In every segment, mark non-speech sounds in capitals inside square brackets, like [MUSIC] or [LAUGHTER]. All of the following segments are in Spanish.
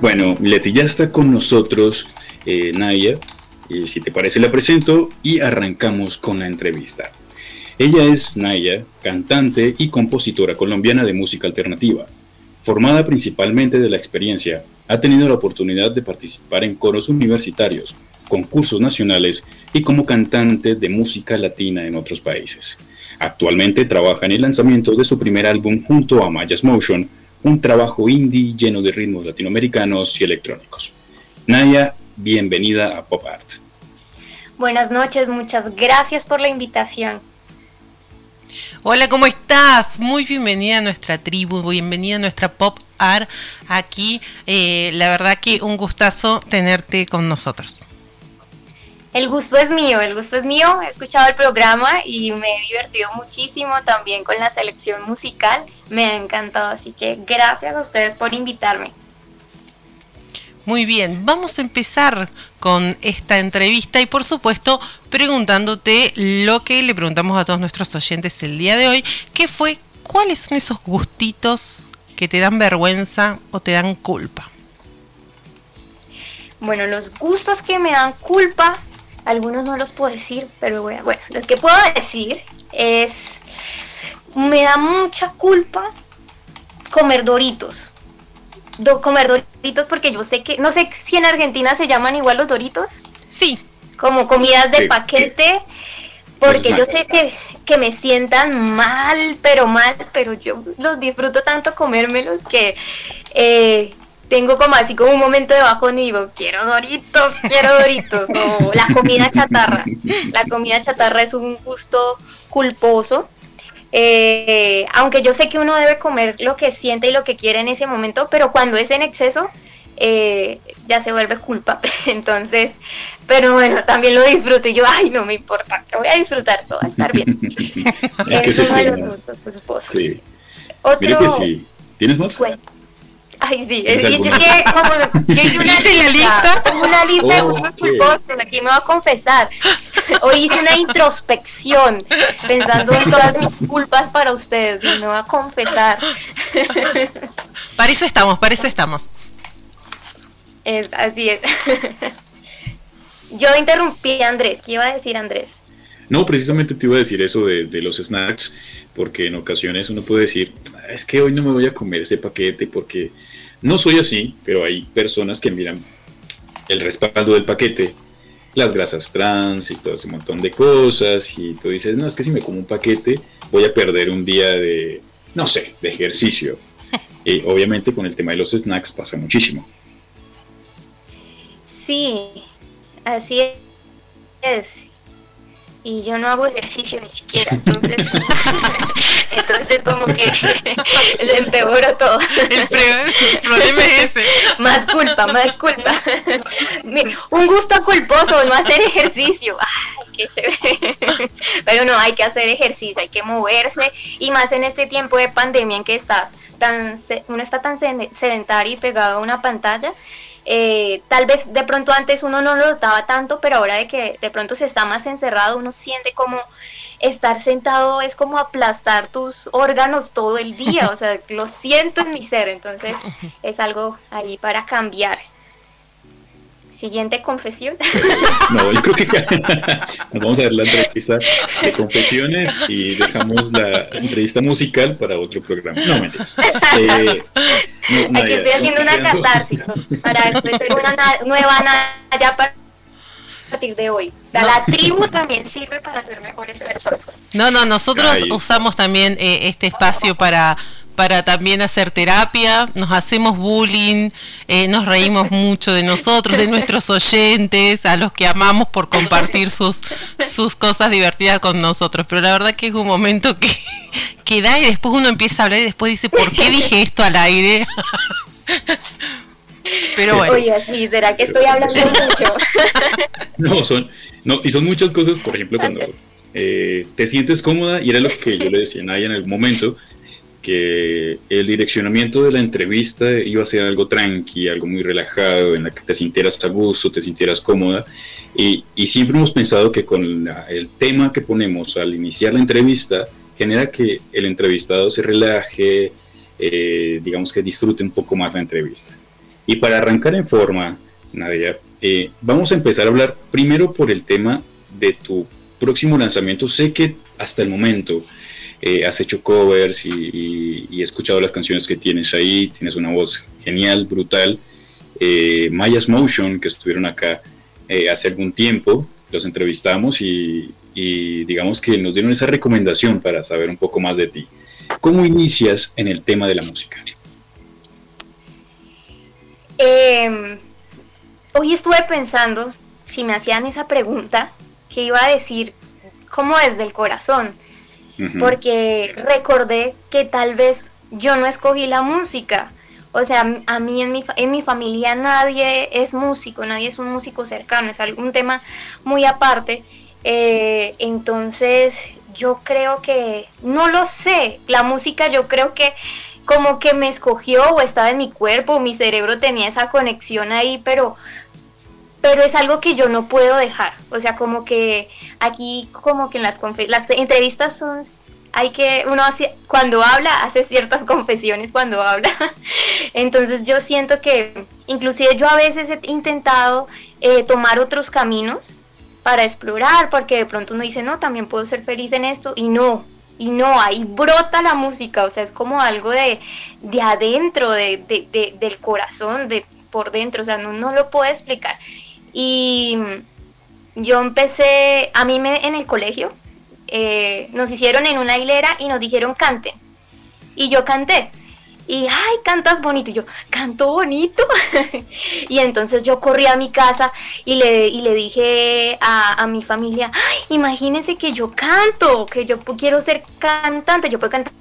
Bueno, Leti ya está con nosotros, eh, Naya. Y si te parece, la presento y arrancamos con la entrevista. Ella es Naya, cantante y compositora colombiana de música alternativa. Formada principalmente de la experiencia, ha tenido la oportunidad de participar en coros universitarios, concursos nacionales y como cantante de música latina en otros países. Actualmente trabaja en el lanzamiento de su primer álbum junto a Mayas Motion, un trabajo indie lleno de ritmos latinoamericanos y electrónicos. Naya, bienvenida a Pop Art. Buenas noches, muchas gracias por la invitación. Hola, ¿cómo estás? Muy bienvenida a nuestra tribu, bienvenida a nuestra Pop Art aquí. Eh, la verdad que un gustazo tenerte con nosotros. El gusto es mío, el gusto es mío. He escuchado el programa y me he divertido muchísimo también con la selección musical. Me ha encantado, así que gracias a ustedes por invitarme. Muy bien, vamos a empezar con esta entrevista y por supuesto preguntándote lo que le preguntamos a todos nuestros oyentes el día de hoy, que fue cuáles son esos gustitos que te dan vergüenza o te dan culpa. Bueno, los gustos que me dan culpa algunos no los puedo decir, pero bueno, bueno, los que puedo decir es, me da mucha culpa comer doritos. comer doritos porque yo sé que, no sé si en Argentina se llaman igual los doritos. Sí. Como comidas de paquete, porque yo sé que, que me sientan mal, pero mal, pero yo los disfruto tanto comérmelos que eh, tengo como así como un momento de bajón y digo, quiero doritos, quiero doritos, o la comida chatarra. La comida chatarra es un gusto culposo, eh, aunque yo sé que uno debe comer lo que siente y lo que quiere en ese momento, pero cuando es en exceso, eh, ya se vuelve culpa. [LAUGHS] Entonces, pero bueno, también lo disfruto y yo, ay, no me importa, voy a disfrutar, todo va a estar bien. [LAUGHS] es uno de los gustos culposos. Sí. Otro... ¿Tienes más? Ay, sí, es, es, que como yo hice una lista, una lista de gustos culposos, aquí me voy a confesar. Hoy hice una introspección pensando en todas mis culpas para ustedes y me voy a confesar. Para eso estamos, para eso estamos. Es, así es. Yo interrumpí a Andrés, ¿qué iba a decir Andrés? No, precisamente te iba a decir eso de, de los snacks, porque en ocasiones uno puede decir, es que hoy no me voy a comer ese paquete porque no soy así, pero hay personas que miran el respaldo del paquete, las grasas trans y todo ese montón de cosas, y tú dices, no, es que si me como un paquete voy a perder un día de, no sé, de ejercicio. [LAUGHS] Y obviamente con el tema de los snacks pasa muchísimo. Sí, así es y yo no hago ejercicio ni siquiera, entonces, [LAUGHS] entonces como que [LAUGHS] lo empeoro todo. El, problema es ese. [LAUGHS] Más culpa, más culpa. Un gusto culposo, no hacer ejercicio. Ay, qué chévere. Pero no, hay que hacer ejercicio, hay que moverse y más en este tiempo de pandemia en que estás tan, uno está tan sedentario y pegado a una pantalla eh, tal vez de pronto antes uno no lo notaba tanto, pero ahora de que de pronto se está más encerrado, uno siente como estar sentado es como aplastar tus órganos todo el día, o sea, lo siento en mi ser, entonces es algo ahí para cambiar. Siguiente confesión. [LAUGHS] No, yo creo que nos vamos a ver la entrevista de confesiones y dejamos la entrevista musical para otro programa. No, mentiras. [LAUGHS] Eh, Aquí estoy haciendo una catarsis para después ser una nueva Naya para partir de hoy. La, tribu también sirve para ser mejores personas. No, no, nosotros usamos también eh, este espacio para para también hacer terapia, nos hacemos bullying, eh, nos reímos [LAUGHS] mucho de nosotros, de nuestros oyentes, a los que amamos por compartir sus, sus cosas divertidas con nosotros. Pero la verdad que es un momento que, [LAUGHS] que da y después uno empieza a hablar y después dice, ¿por qué dije esto al aire? [LAUGHS] Pero bueno. Oye, sí, ¿será que estoy hablando mucho? no, son, no, y son muchas cosas, por ejemplo, cuando eh, te sientes cómoda, y era lo que yo le decía a Naya en el momento, que el direccionamiento de la entrevista iba a ser algo tranqui, algo muy relajado, en la que te sintieras a gusto, te sintieras cómoda. Y, siempre hemos pensado que con el tema que ponemos al iniciar la entrevista genera que el entrevistado se relaje, eh, digamos que disfrute un poco más la entrevista. Y para arrancar en forma, Nadia, eh, vamos a empezar a hablar primero por el tema de tu próximo lanzamiento. Sé que hasta el momento eh, has hecho covers y, he escuchado las canciones que tienes ahí, tienes una voz genial, brutal. Eh, Mayas Motion, que estuvieron acá hace algún tiempo, los entrevistamos y, digamos que nos dieron esa recomendación para saber un poco más de ti. ¿Cómo inicias en el tema de la música? Eh, hoy estuve pensando, si me hacían esa pregunta, que iba a decir como desde el corazón, porque recordé que tal vez yo no escogí la música. O sea, a mí en mi, en mi familia nadie es músico, nadie es un músico cercano, es algún tema muy aparte. Eh, entonces, yo creo que, no lo sé, la música yo creo que como que me escogió o estaba en mi cuerpo, mi cerebro tenía esa conexión ahí, pero pero es algo que yo no puedo dejar. O sea, como que aquí, como que en las, las entrevistas son, hay que, uno hace, cuando habla, hace ciertas [LAUGHS] confesiones cuando habla. [LAUGHS] Entonces yo siento que, inclusive yo a veces he intentado eh, tomar otros caminos para explorar, porque de pronto uno dice, no, también puedo ser feliz en esto, y no, y no, ahí brota la música, o sea, es como algo de, de adentro, de, de, del corazón, de por dentro, o sea, no, no lo puedo explicar. Y yo empecé, a mí me, en el colegio, eh, nos hicieron en una hilera y nos dijeron canten. Y yo canté. Y, ay, cantas bonito. Y yo, canto bonito. [LAUGHS] y entonces yo corrí a mi casa y le, y le dije a, a, mi familia, ay, imagínense que yo canto, que yo quiero ser cantante, yo puedo cantar.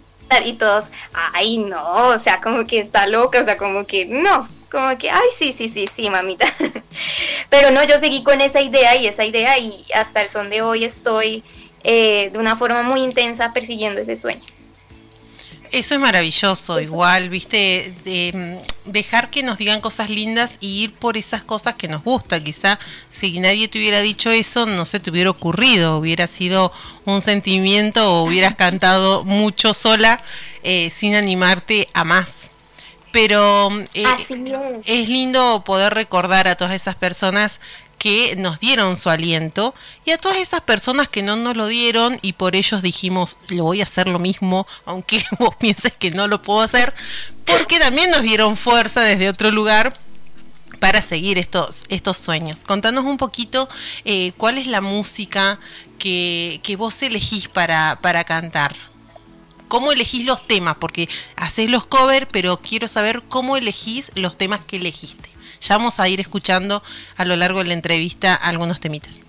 Y todos, ay, no, o sea, como que está loca, o sea, como que no, como que, ay, sí, sí, sí, sí, mamita. [LAUGHS] Pero no, yo seguí con esa idea y esa idea y hasta el son de hoy estoy eh, de una forma muy intensa persiguiendo ese sueño. Eso es maravilloso, igual, viste, de, mm, dejar que nos digan cosas lindas y ir por esas cosas que nos gusta. Quizá si nadie te hubiera dicho eso, no se te hubiera ocurrido, hubiera sido un sentimiento o hubieras [LAUGHS] cantado mucho sola eh, sin animarte a más pero eh, es. lindo poder recordar a todas esas personas que nos dieron su aliento y a todas esas personas que no nos lo dieron y por ellos dijimos, lo voy a hacer lo mismo, aunque [LAUGHS] vos pienses que no lo puedo hacer, porque también nos dieron fuerza desde otro lugar para seguir estos, estos sueños. Contanos un poquito eh, cuál es la música que, que vos elegís para, para cantar cómo elegís los temas, porque haces los covers, pero quiero saber cómo elegís los temas que elegiste. Ya vamos a ir escuchando a lo largo de la entrevista algunos temitas.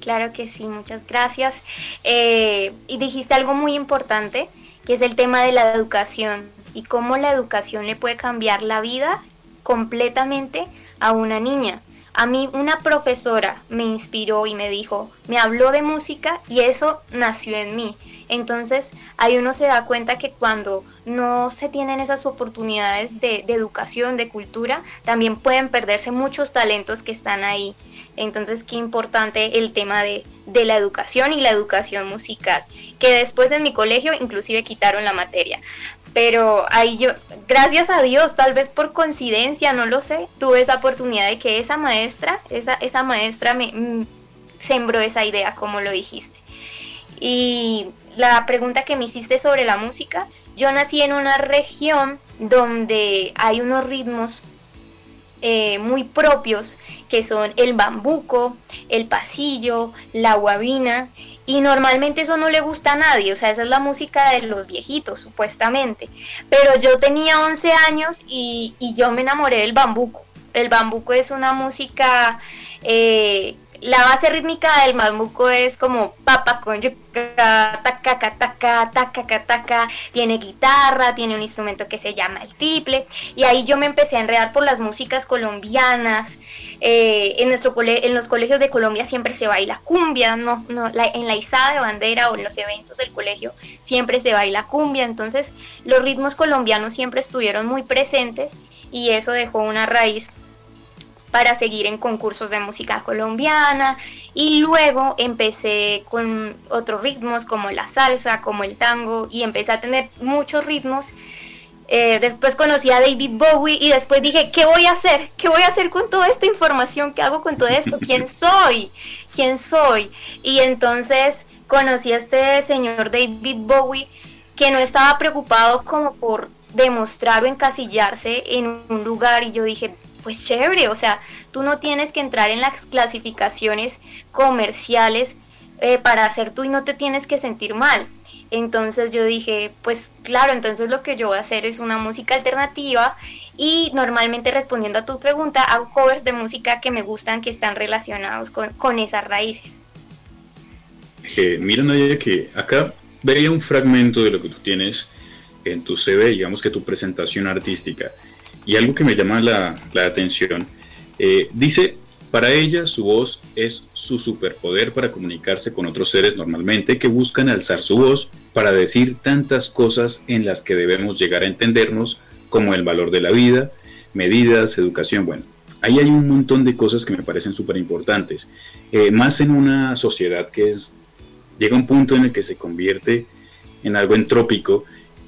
Claro que sí, muchas gracias. Eh, y dijiste algo muy importante, que es el tema de la educación y cómo la educación le puede cambiar la vida completamente a una niña. A mí una profesora me inspiró y me dijo, me habló de música y eso nació en mí. Entonces ahí uno se da cuenta que cuando no se tienen esas oportunidades de, educación, de cultura, también pueden perderse muchos talentos que están ahí. Entonces qué importante el tema de, de la educación y la educación musical, que después en mi colegio inclusive quitaron la materia pero ahí yo, gracias a Dios, tal vez por coincidencia, no lo sé, tuve esa oportunidad de que esa maestra, esa, esa maestra me mm, sembró esa idea, como lo dijiste. Y la pregunta que me hiciste sobre la música, yo nací en una región donde hay unos ritmos eh, muy propios que son el bambuco, el pasillo, la guabina y normalmente eso no le gusta a nadie, o sea, esa es la música de los viejitos supuestamente. Pero yo tenía 11 años y, yo me enamoré del bambuco. El bambuco es una música eh, la base rítmica del bambuco es como papa con yuca, taca, taca, taca, taca, tiene guitarra, tiene un instrumento que se llama el tiple, y ahí yo me empecé a enredar por las músicas colombianas. Eh, en, nuestro en los colegios de Colombia siempre se baila cumbia, no, no, en la izada de bandera o en los eventos del colegio siempre se baila cumbia, entonces los ritmos colombianos siempre estuvieron muy presentes y eso dejó una raíz para seguir en concursos de música colombiana y luego empecé con otros ritmos como la salsa, como el tango y empecé a tener muchos ritmos Eh, después conocí a David Bowie y después dije, ¿qué voy a hacer? ¿Qué voy a hacer con toda esta información? ¿Qué hago con todo esto? ¿Quién [LAUGHS] soy? ¿Quién soy? Y entonces conocí a este señor David Bowie que no estaba preocupado como por demostrar o encasillarse en un lugar y yo dije, pues chévere, o sea, tú no tienes que entrar en las clasificaciones comerciales eh, para hacer tú y no te tienes que sentir mal. Entonces yo dije, pues claro, entonces lo que yo voy a hacer es una música alternativa y normalmente respondiendo a tu pregunta hago covers de música que me gustan, que están relacionados con, esas raíces. Eh, mira, Nadia, que acá veía un fragmento de lo que tú tienes en tu CV, digamos que tu presentación artística, y algo que me llama la, atención, eh, dice, para ella su voz es su superpoder para comunicarse con otros seres normalmente que buscan alzar su voz para decir tantas cosas en las que debemos llegar a entendernos, como el valor de la vida, medidas, educación, bueno. Ahí hay un montón de cosas que me parecen súper importantes, eh, más en una sociedad que es, llega a un punto en el que se convierte en algo entrópico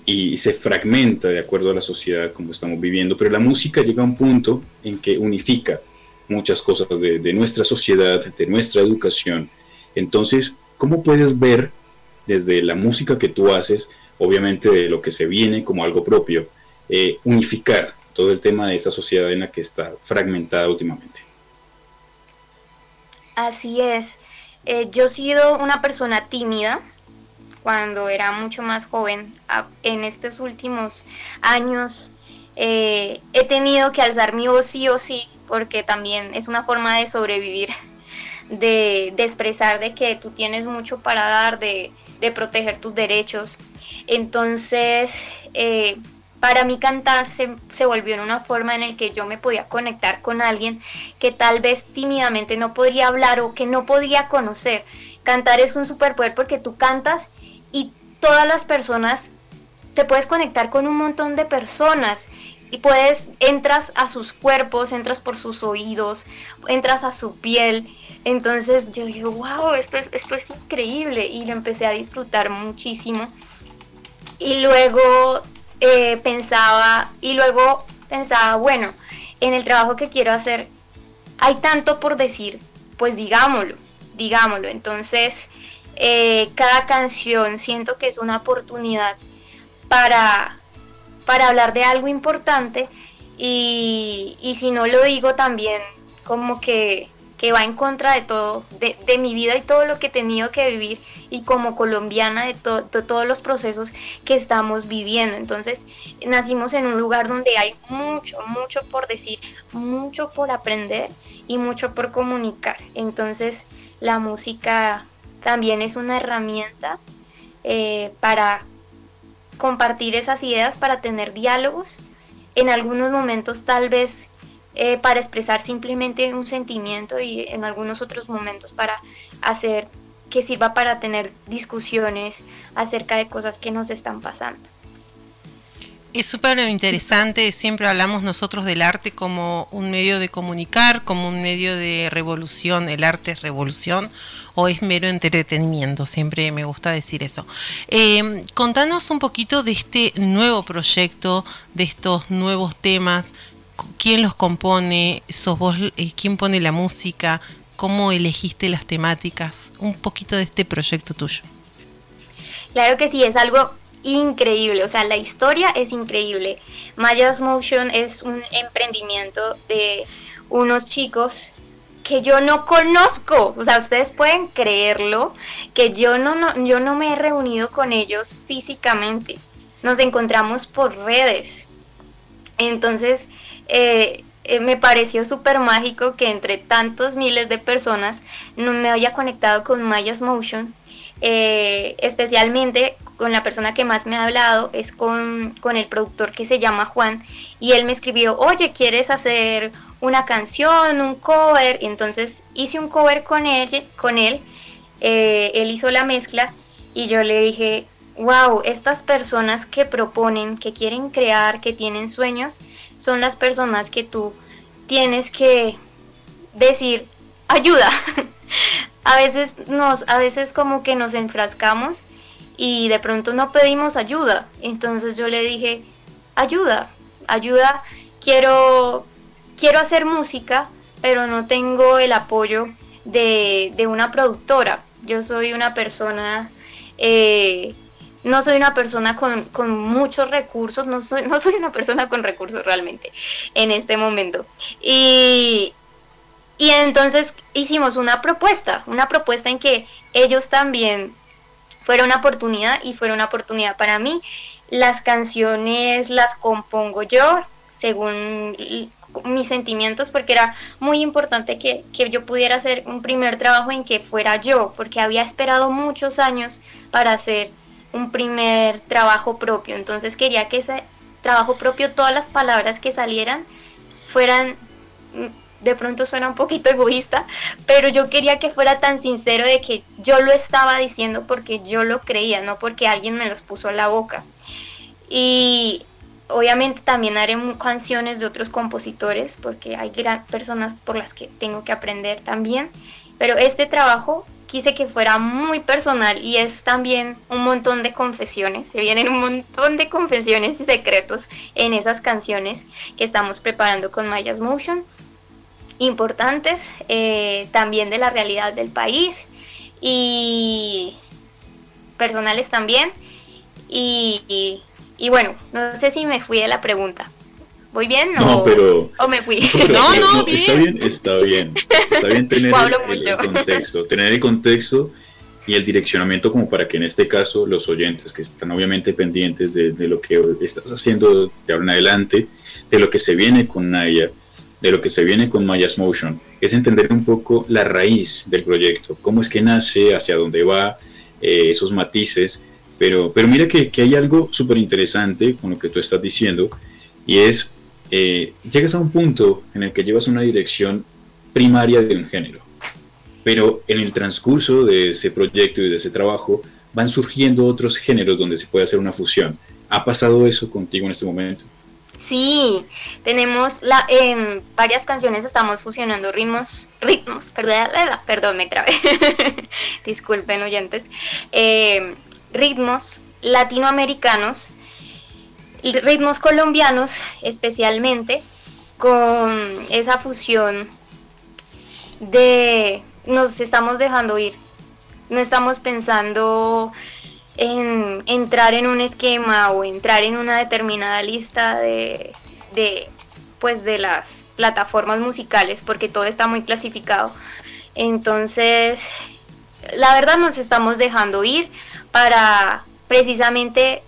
y se fragmenta de acuerdo a la sociedad como estamos viviendo, pero la música llega a un punto en que unifica muchas cosas de, nuestra sociedad, de nuestra educación. Entonces, ¿cómo puedes ver desde la música que tú haces, obviamente de lo que se viene como algo propio, eh, unificar todo el tema de esa sociedad en la que está fragmentada últimamente. Así es. Eh, yo he sido una persona tímida cuando era mucho más joven. En estos últimos años eh, he tenido que alzar mi voz sí o sí, porque también es una forma de sobrevivir, [LAUGHS] de, expresar de que tú tienes mucho para dar, de, proteger tus derechos. Entonces, eh, para mí cantar se, se, volvió en una forma en la que yo me podía conectar con alguien que tal vez tímidamente no podría hablar o que no podría conocer. Cantar es un superpoder porque tú cantas y todas las personas, te puedes conectar con un montón de personas y puedes, entras a sus cuerpos, entras por sus oídos, entras a su piel entonces yo dije, wow, esto es, esto es increíble y lo empecé a disfrutar muchísimo. Y luego eh, pensaba, y luego pensaba, bueno, en el trabajo que quiero hacer hay tanto por decir, pues digámoslo, digámoslo. Entonces, eh, cada canción siento que es una oportunidad para, para hablar de algo importante y, y si no lo digo también como que que va en contra de todo, de, mi vida y todo lo que he tenido que vivir y como colombiana de, de, todos los procesos que estamos viviendo. Entonces nacimos en un lugar donde hay mucho, mucho por decir, mucho por aprender y mucho por comunicar. Entonces la música también es una herramienta eh, para compartir esas ideas, para tener diálogos. En algunos momentos tal vez eh, para expresar simplemente un sentimiento y en algunos otros momentos para hacer que sirva para tener discusiones acerca de cosas que nos están pasando. Es súper interesante, siempre hablamos nosotros del arte como un medio de comunicar, como un medio de revolución, el arte es revolución o es mero entretenimiento, siempre me gusta decir eso. Eh, contanos un poquito de este nuevo proyecto, de estos nuevos temas, quién los compone, sos vos eh, quién pone la música, cómo elegiste las temáticas, un poquito de este proyecto tuyo. Claro que sí, es algo increíble, o sea, la historia es increíble. Mayas Motion es un emprendimiento de unos chicos que yo no conozco, o sea, ustedes pueden creerlo, que yo no, yo no me he reunido con ellos físicamente, nos encontramos por redes. Entonces, eh, eh, me pareció súper mágico que entre tantos miles de personas no me haya conectado con Mayas Motion. Eh, especialmente con la persona que más me ha hablado es con, el productor que se llama Juan y él me escribió, oye, ¿quieres hacer una canción, un cover? entonces hice un cover con él, con él, él hizo la mezcla y yo le dije, wow, estas personas que proponen, que quieren crear, que tienen sueños, son las personas que tú tienes que decir ayuda. [LAUGHS] a veces nos, a veces como que nos enfrascamos y de pronto no pedimos ayuda. Entonces yo le dije, ayuda, ayuda, quiero, quiero hacer música, pero no tengo el apoyo de, una productora. Yo soy una persona, eh, no soy una persona con, muchos recursos, no soy, [LAUGHS] no soy una persona con recursos realmente en este momento. Y, y entonces hicimos una propuesta, una propuesta en que ellos también fuera una oportunidad y fuera una oportunidad para mí. Las canciones las compongo yo según mis sentimientos porque era muy importante que, yo pudiera hacer un primer trabajo en que fuera yo, porque había esperado muchos años para hacer un primer trabajo propio. Entonces quería que ese trabajo propio, todas las palabras que salieran, fueran de pronto suena un poquito egoísta, pero yo quería que fuera tan sincero de que yo lo estaba diciendo porque yo lo creía, no porque alguien me los puso a la boca. Y obviamente también haré canciones de otros compositores porque hay gran personas por las que tengo que aprender también, pero este trabajo quise que fuera muy personal y es también un montón de confesiones, se vienen un montón de confesiones y secretos en esas canciones que estamos preparando con Mayas Motion importantes eh, también de la realidad del país y personales también. Y, y, bueno, no sé si me fui de la pregunta. ¿Voy bien? No, pero. ¿O me fui? [LAUGHS] no, no, Está bien, está bien. Está bien tener [LAUGHS] el, contexto. Tener el contexto y el direccionamiento como para que en este caso los oyentes que están obviamente pendientes de, de lo que estás haciendo de ahora en adelante, de lo que se viene con Naya, de lo que se viene con Mayas Motion es entender un poco la raíz del proyecto, cómo es que nace, hacia dónde va, eh, esos matices. Pero, pero mira que, hay algo súper interesante con lo que tú estás diciendo y es, eh, llegas a un punto en el que llevas una dirección primaria de un género, pero en el transcurso de ese proyecto y de ese trabajo van surgiendo otros géneros donde se puede hacer una fusión. ¿Ha pasado eso contigo en este momento? Sí, tenemos la, en varias canciones estamos fusionando ritmos, ritmos, perdón, perdón me trabé, [LAUGHS] disculpen oyentes, eh, ritmos latinoamericanos, ritmos colombianos especialmente, con esa fusión de nos estamos dejando ir, no estamos pensando en entrar en un esquema o entrar en una determinada lista de, pues de las plataformas musicales porque todo está muy clasificado. Entonces, la verdad nos estamos dejando ir para precisamente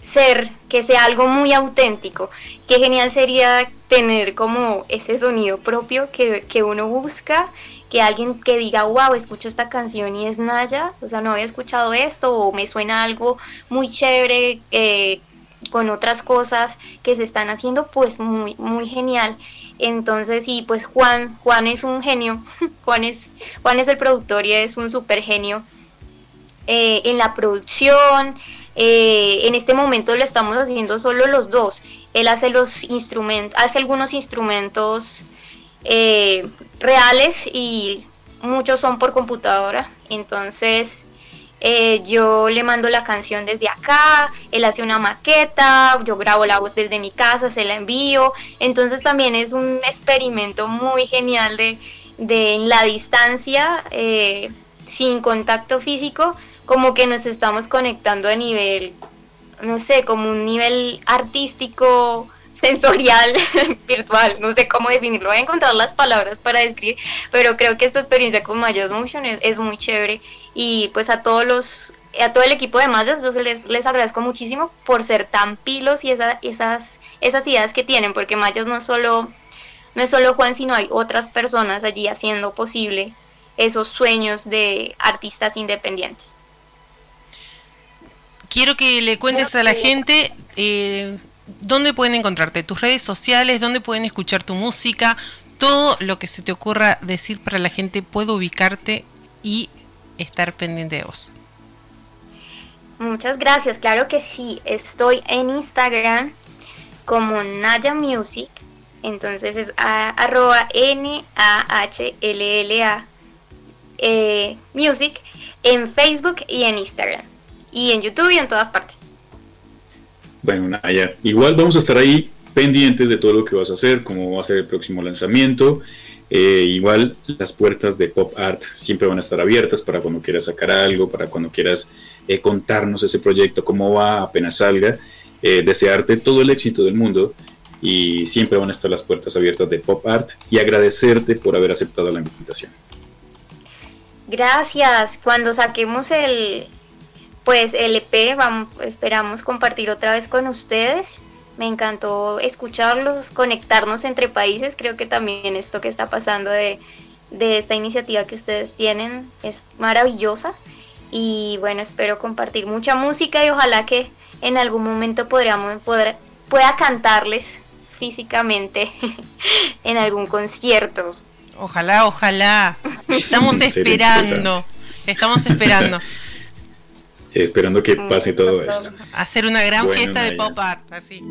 ser, que sea algo muy auténtico. Qué genial sería tener como ese sonido propio que, que uno busca que alguien que diga, wow, escucho esta canción y es Naya, o sea, no había escuchado esto, o me suena algo muy chévere eh, con otras cosas que se están haciendo, pues muy, muy genial. Entonces, y pues Juan, Juan es un genio, [LAUGHS] Juan es, Juan es el productor y es un super genio eh, en la producción. Eh, en este momento lo estamos haciendo solo los dos. Él hace los instrumentos, hace algunos instrumentos eh, reales y muchos son por computadora. Entonces eh, yo le mando la canción desde acá, él hace una maqueta, yo grabo la voz desde mi casa, se la envío. Entonces también es un experimento muy genial de, de en la distancia, eh, sin contacto físico, como que nos estamos conectando a nivel, no sé, como un nivel artístico sensorial [LAUGHS] virtual, no sé cómo definirlo, voy a encontrar las palabras para describir, pero creo que esta experiencia con Mayas Motion es, muy chévere y pues a todos los a todo el equipo de Mayas les, les agradezco muchísimo por ser tan pilos y esa, esas, esas ideas que tienen, porque Mayas no solo, no es solo Juan, sino hay otras personas allí haciendo posible esos sueños de artistas independientes. Quiero que le cuentes a la gente eh, dónde pueden encontrarte, tus redes sociales, dónde pueden escuchar tu música, todo lo que se te ocurra decir para la gente pueda ubicarte y estar pendiente de vos. Muchas gracias, claro que sí, estoy en Instagram como Naya Music, entonces es arroba N-A-H-L-L-A eh, Music en Facebook y en Instagram. Y en YouTube y en todas partes. Bueno, Naya, igual vamos a estar ahí pendientes de todo lo que vas a hacer, cómo va a ser el próximo lanzamiento. Eh, igual las puertas de Pop Art siempre van a estar abiertas para cuando quieras sacar algo, para cuando quieras eh, contarnos ese proyecto, cómo va apenas salga. Eh, desearte todo el éxito del mundo y siempre van a estar las puertas abiertas de Pop Art y agradecerte por haber aceptado la invitación. Gracias. Cuando saquemos el pues el EP, vamos, esperamos compartir otra vez con ustedes. Me encantó escucharlos, conectarnos entre países. Creo que también esto que está pasando de, esta iniciativa que ustedes tienen es maravillosa. Y bueno, espero compartir mucha música y ojalá que en algún momento podríamos, poder, pueda cantarles físicamente [LAUGHS] en algún concierto. Ojalá, ojalá. [LAUGHS] Estamos esperando. Estamos [LAUGHS] esperando. Esperando que pase todo esto. Hacer una gran fiesta de pop art, así.